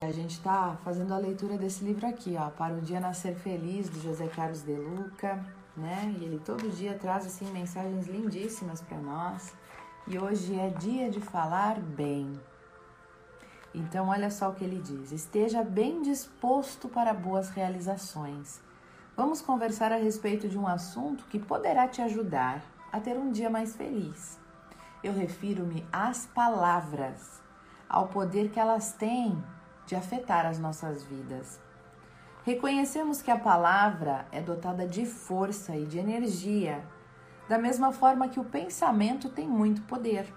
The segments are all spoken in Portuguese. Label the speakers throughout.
Speaker 1: A gente está fazendo a leitura desse livro aqui, ó, Para o Dia Nascer Feliz, do José Carlos de Luca, né? E ele todo dia traz assim mensagens lindíssimas para nós. E hoje é dia de falar bem. Então, olha só o que ele diz: esteja bem disposto para boas realizações. Vamos conversar a respeito de um assunto que poderá te ajudar a ter um dia mais feliz. Eu refiro-me às palavras, ao poder que elas têm de afetar as nossas vidas. Reconhecemos que a palavra é dotada de força e de energia, da mesma forma que o pensamento tem muito poder.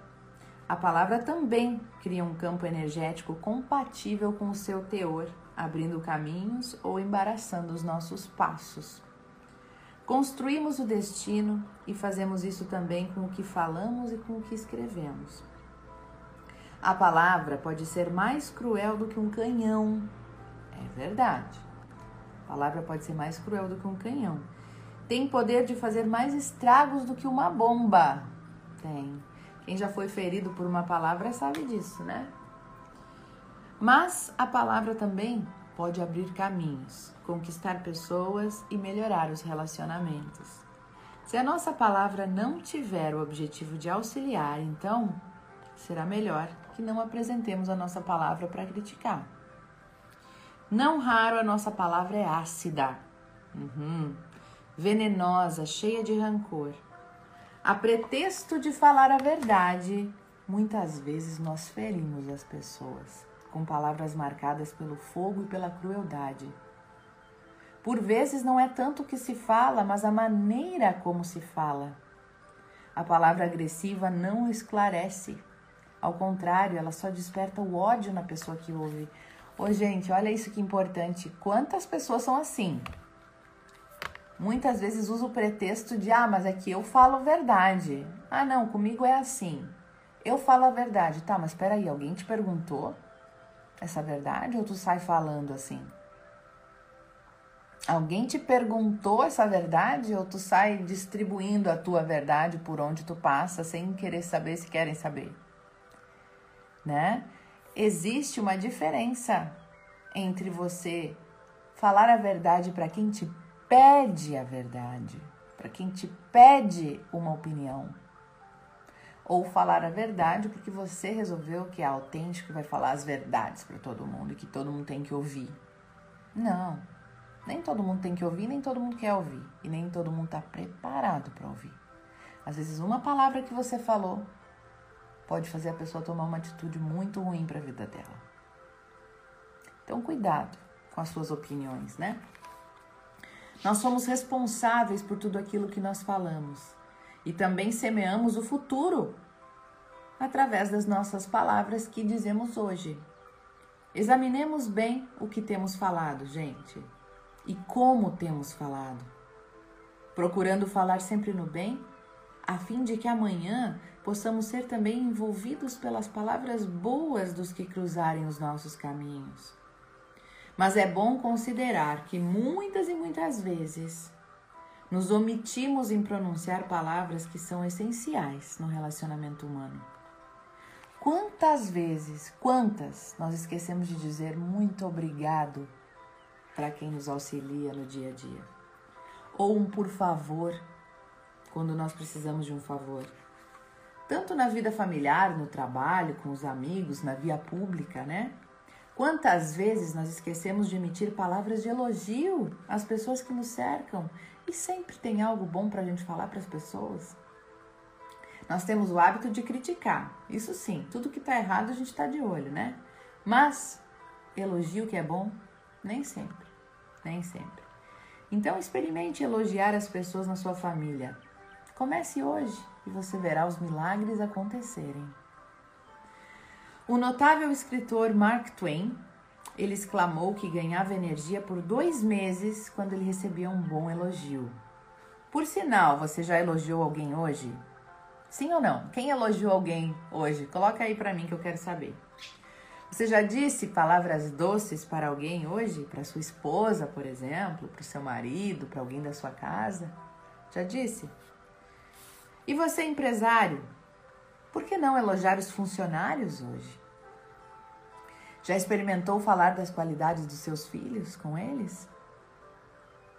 Speaker 1: A palavra também cria um campo energético compatível com o seu teor, abrindo caminhos ou embaraçando os nossos passos. Construímos o destino e fazemos isso também com o que falamos e com o que escrevemos. A palavra pode ser mais cruel do que um canhão. É verdade. A palavra pode ser mais cruel do que um canhão. Tem poder de fazer mais estragos do que uma bomba. Tem. Quem já foi ferido por uma palavra sabe disso, né? Mas a palavra também pode abrir caminhos, conquistar pessoas e melhorar os relacionamentos. Se a nossa palavra não tiver o objetivo de auxiliar, então será melhor que não apresentemos a nossa palavra para criticar. Não raro a nossa palavra é ácida, uhum, venenosa, cheia de rancor. A pretexto de falar a verdade, muitas vezes nós ferimos as pessoas com palavras marcadas pelo fogo e pela crueldade. Por vezes não é tanto o que se fala, mas a maneira como se fala. A palavra agressiva não esclarece, ao contrário, ela só desperta o ódio na pessoa que ouve. Ô, gente, olha isso que importante. Quantas pessoas são assim? Muitas vezes usa o pretexto de, ah, mas é que eu falo verdade. Ah, não, comigo é assim. Eu falo a verdade. Tá, mas espera aí, alguém te perguntou essa verdade ou tu sai falando assim? Alguém te perguntou essa verdade ou tu sai distribuindo a tua verdade por onde tu passa sem querer saber se querem saber? Né? Existe uma diferença entre você falar a verdade para quem te pede a verdade, para quem te pede uma opinião, ou falar a verdade porque você resolveu que é autêntico e vai falar as verdades para todo mundo e que todo mundo tem que ouvir. Não. Nem todo mundo tem que ouvir, nem todo mundo quer ouvir. E nem todo mundo está preparado para ouvir. Às vezes, uma palavra que você falou pode fazer a pessoa tomar uma atitude muito ruim para a vida dela. Então, cuidado com as suas opiniões, né? Nós somos responsáveis por tudo aquilo que nós falamos e também semeamos o futuro através das nossas palavras que dizemos hoje. Examinemos bem o que temos falado, gente, e como temos falado, procurando falar sempre no bem, a fim de que amanhã possamos ser também envolvidos pelas palavras boas dos que cruzarem os nossos caminhos. Mas é bom considerar que muitas e muitas vezes nos omitimos em pronunciar palavras que são essenciais no relacionamento humano. Quantas vezes, quantas nós esquecemos de dizer muito obrigado para quem nos auxilia no dia a dia? Ou um por favor quando nós precisamos de um favor tanto na vida familiar, no trabalho, com os amigos, na via pública, né? Quantas vezes nós esquecemos de emitir palavras de elogio às pessoas que nos cercam e sempre tem algo bom para a gente falar para as pessoas? Nós temos o hábito de criticar, isso sim, tudo que está errado a gente está de olho, né? Mas elogio que é bom, nem sempre, nem sempre. Então experimente elogiar as pessoas na sua família. Comece hoje e você verá os milagres acontecerem. O notável escritor Mark Twain, ele exclamou que ganhava energia por dois meses quando ele recebia um bom elogio. Por sinal, você já elogiou alguém hoje? Sim ou não? Quem elogiou alguém hoje? Coloca aí para mim que eu quero saber. Você já disse palavras doces para alguém hoje? Para sua esposa, por exemplo, para o seu marido, para alguém da sua casa? Já disse? E você, empresário, por que não elogiar os funcionários hoje? Já experimentou falar das qualidades dos seus filhos com eles?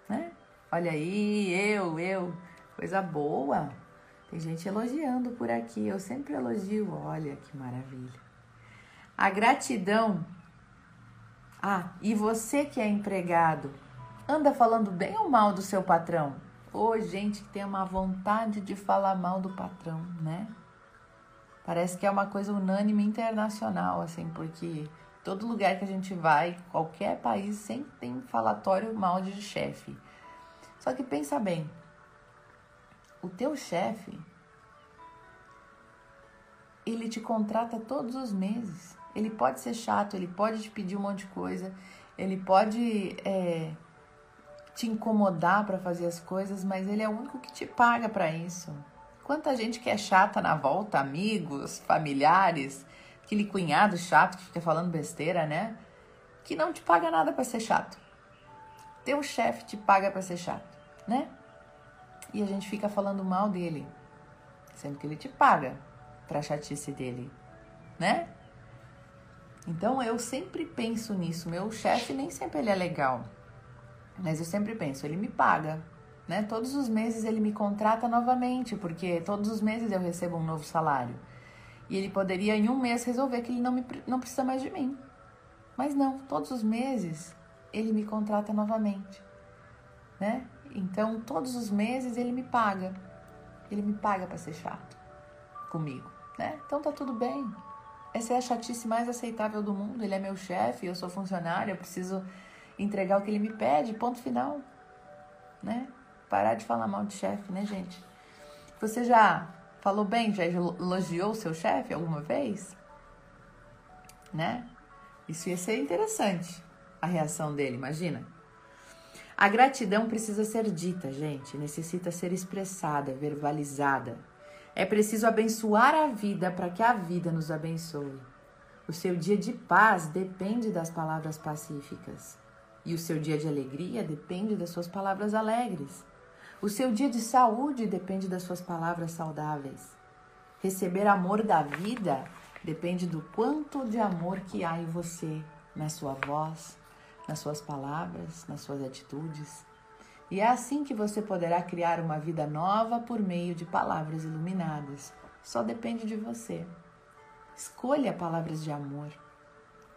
Speaker 1: Né? Olha aí, eu, eu, coisa boa. Tem gente elogiando por aqui, eu sempre elogio. Olha que maravilha. A gratidão. Ah, e você que é empregado, anda falando bem ou mal do seu patrão? Oh, gente que tem uma vontade de falar mal do patrão, né? Parece que é uma coisa unânime internacional, assim, porque todo lugar que a gente vai, qualquer país, sempre tem falatório mal de chefe. Só que pensa bem, o teu chefe, ele te contrata todos os meses. Ele pode ser chato, ele pode te pedir um monte de coisa, ele pode é, te incomodar para fazer as coisas, mas ele é o único que te paga para isso. Quanta gente que é chata na volta, amigos, familiares, aquele cunhado chato que fica falando besteira, né? Que não te paga nada para ser chato. Teu chefe te paga para ser chato, né? E a gente fica falando mal dele, sendo que ele te paga pra chatice dele, né? Então eu sempre penso nisso. Meu chefe nem sempre ele é legal, mas eu sempre penso, ele me paga, né? Todos os meses ele me contrata novamente, porque todos os meses eu recebo um novo salário. E ele poderia em um mês resolver que ele não, me, não precisa mais de mim. Mas não, todos os meses ele me contrata novamente, né? Então todos os meses ele me paga. Ele me paga para ser chato comigo, né? Então tá tudo bem. Essa é a chatice mais aceitável do mundo. Ele é meu chefe, eu sou funcionário, eu preciso entregar o que ele me pede, ponto final, né? Parar de falar mal de chefe, né, gente? Você já falou bem, já elogiou o seu chefe alguma vez? Né? Isso ia ser interessante, a reação dele, imagina. A gratidão precisa ser dita, gente, necessita ser expressada, verbalizada. É preciso abençoar a vida para que a vida nos abençoe. O seu dia de paz depende das palavras pacíficas. E o seu dia de alegria depende das suas palavras alegres. O seu dia de saúde depende das suas palavras saudáveis. Receber amor da vida depende do quanto de amor que há em você, na sua voz, nas suas palavras, nas suas atitudes. E é assim que você poderá criar uma vida nova por meio de palavras iluminadas. Só depende de você. Escolha palavras de amor.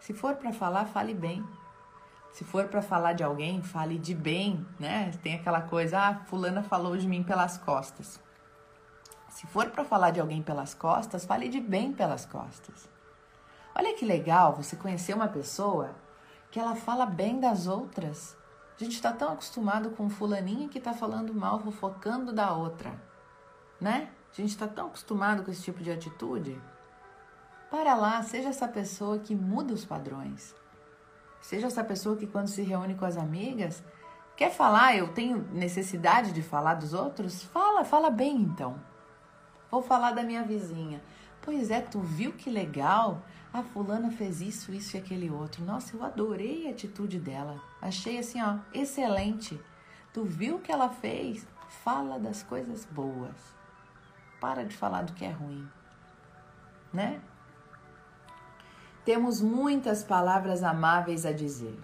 Speaker 1: Se for para falar, fale bem. Se for para falar de alguém, fale de bem, né? Tem aquela coisa, ah, fulana falou de mim pelas costas. Se for para falar de alguém pelas costas, fale de bem pelas costas. Olha que legal você conhecer uma pessoa que ela fala bem das outras. A gente está tão acostumado com fulaninha que está falando mal, fofocando da outra, né? A gente está tão acostumado com esse tipo de atitude. Para lá, seja essa pessoa que muda os padrões. Seja essa pessoa que, quando se reúne com as amigas, quer falar, eu tenho necessidade de falar dos outros? Fala, fala bem então. Vou falar da minha vizinha. Pois é, tu viu que legal? A fulana fez isso, isso e aquele outro. Nossa, eu adorei a atitude dela. Achei assim, ó, excelente. Tu viu o que ela fez? Fala das coisas boas. Para de falar do que é ruim. Né? Temos muitas palavras amáveis a dizer.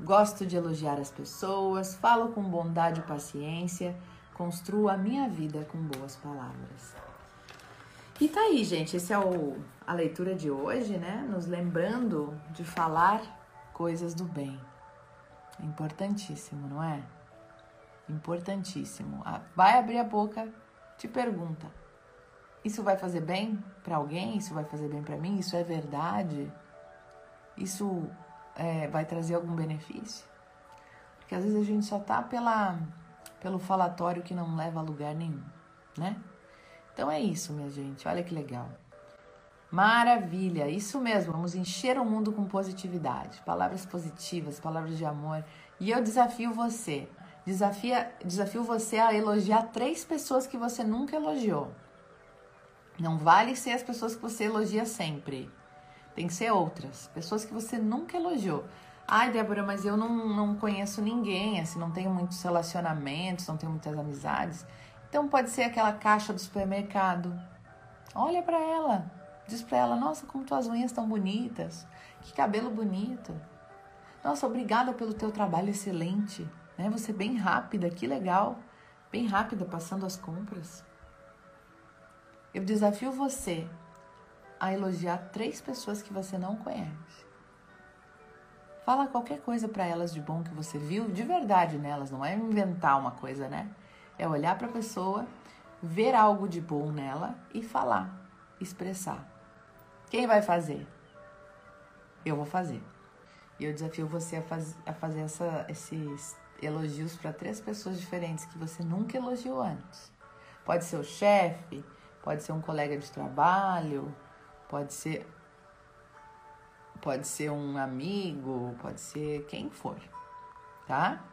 Speaker 1: Gosto de elogiar as pessoas, falo com bondade e paciência, construo a minha vida com boas palavras. E tá aí, gente, essa é o, a leitura de hoje, né? Nos lembrando de falar coisas do bem. Importantíssimo, não é? Importantíssimo. Ah, vai abrir a boca, te pergunta: isso vai fazer bem para alguém? Isso vai fazer bem para mim? Isso é verdade? Isso é, vai trazer algum benefício? Porque às vezes a gente só tá pela, pelo falatório que não leva a lugar nenhum, né? Então é isso, minha gente. Olha que legal. Maravilha, isso mesmo. Vamos encher o mundo com positividade, palavras positivas, palavras de amor. E eu desafio você, desafia, desafio você a elogiar três pessoas que você nunca elogiou. Não vale ser as pessoas que você elogia sempre. Tem que ser outras. Pessoas que você nunca elogiou. Ai, Débora, mas eu não, não conheço ninguém, assim, não tenho muitos relacionamentos, não tenho muitas amizades. Então pode ser aquela caixa do supermercado. Olha para ela, diz para ela: "Nossa, como tuas unhas estão bonitas". Que cabelo bonito. Nossa, obrigada pelo teu trabalho excelente. Né? Você é bem rápida, que legal. Bem rápida passando as compras. Eu desafio você a elogiar três pessoas que você não conhece. Fala qualquer coisa para elas de bom que você viu, de verdade nelas, não é inventar uma coisa, né? É olhar para a pessoa, ver algo de bom nela e falar, expressar. Quem vai fazer? Eu vou fazer. E eu desafio você a, faz, a fazer essa, esses elogios para três pessoas diferentes que você nunca elogiou antes. Pode ser o chefe, pode ser um colega de trabalho, pode ser pode ser um amigo, pode ser quem for, tá?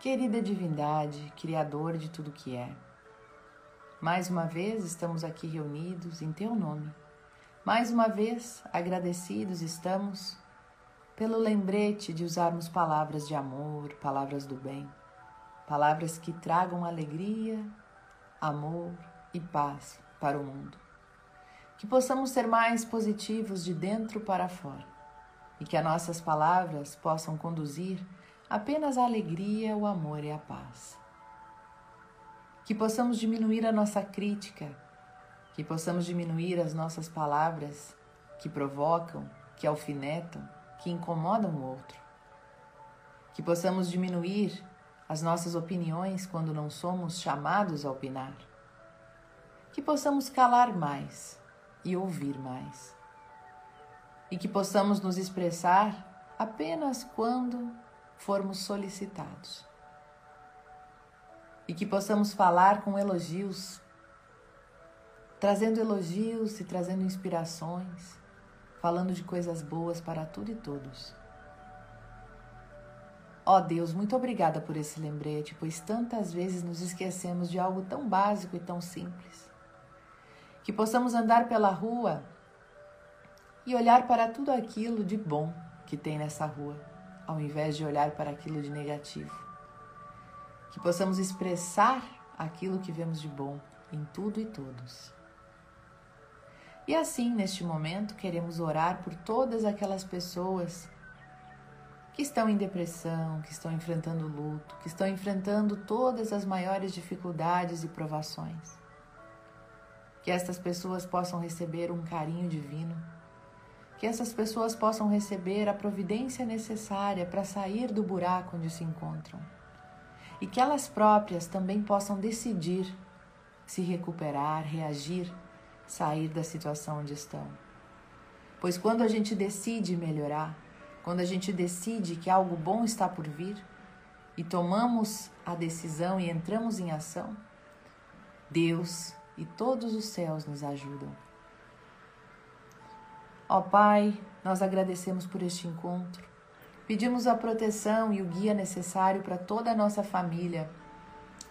Speaker 1: Querida divindade, Criador de tudo que é, mais uma vez estamos aqui reunidos em Teu nome. Mais uma vez agradecidos estamos pelo lembrete de usarmos palavras de amor, palavras do bem, palavras que tragam alegria amor e paz para o mundo. Que possamos ser mais positivos de dentro para fora e que as nossas palavras possam conduzir apenas a alegria, o amor e a paz. Que possamos diminuir a nossa crítica, que possamos diminuir as nossas palavras que provocam, que alfinetam, que incomodam o outro. Que possamos diminuir as nossas opiniões quando não somos chamados a opinar. Que possamos calar mais e ouvir mais. E que possamos nos expressar apenas quando formos solicitados. E que possamos falar com elogios, trazendo elogios e trazendo inspirações, falando de coisas boas para tudo e todos. Ó oh Deus, muito obrigada por esse lembrete, pois tantas vezes nos esquecemos de algo tão básico e tão simples. Que possamos andar pela rua e olhar para tudo aquilo de bom que tem nessa rua, ao invés de olhar para aquilo de negativo. Que possamos expressar aquilo que vemos de bom em tudo e todos. E assim, neste momento, queremos orar por todas aquelas pessoas que estão em depressão, que estão enfrentando luto, que estão enfrentando todas as maiores dificuldades e provações. Que estas pessoas possam receber um carinho divino, que essas pessoas possam receber a providência necessária para sair do buraco onde se encontram. E que elas próprias também possam decidir se recuperar, reagir, sair da situação onde estão. Pois quando a gente decide melhorar, quando a gente decide que algo bom está por vir e tomamos a decisão e entramos em ação, Deus e todos os céus nos ajudam. Ó Pai, nós agradecemos por este encontro. Pedimos a proteção e o guia necessário para toda a nossa família.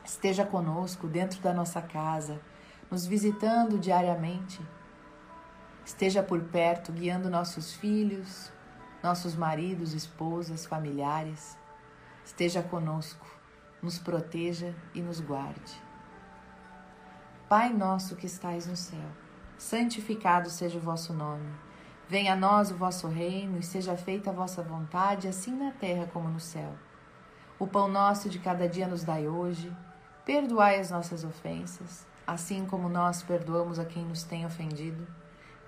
Speaker 1: Esteja conosco dentro da nossa casa, nos visitando diariamente. Esteja por perto, guiando nossos filhos, nossos maridos, esposas, familiares. Esteja conosco, nos proteja e nos guarde. Pai nosso que estais no céu, santificado seja o vosso nome. Venha a nós o vosso reino e seja feita a vossa vontade, assim na terra como no céu. O pão nosso de cada dia nos dai hoje. Perdoai as nossas ofensas, assim como nós perdoamos a quem nos tem ofendido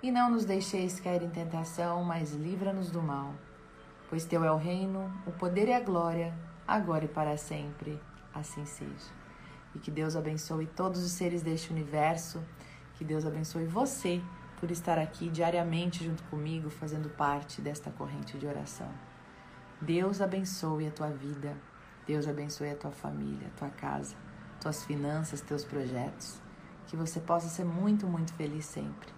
Speaker 1: e não nos deixeis cair em tentação, mas livra-nos do mal. Pois teu é o reino, o poder e a glória, agora e para sempre. Assim seja. E que Deus abençoe todos os seres deste universo, que Deus abençoe você por estar aqui diariamente junto comigo, fazendo parte desta corrente de oração. Deus abençoe a tua vida, Deus abençoe a tua família, a tua casa, tuas finanças, teus projetos. Que você possa ser muito, muito feliz sempre.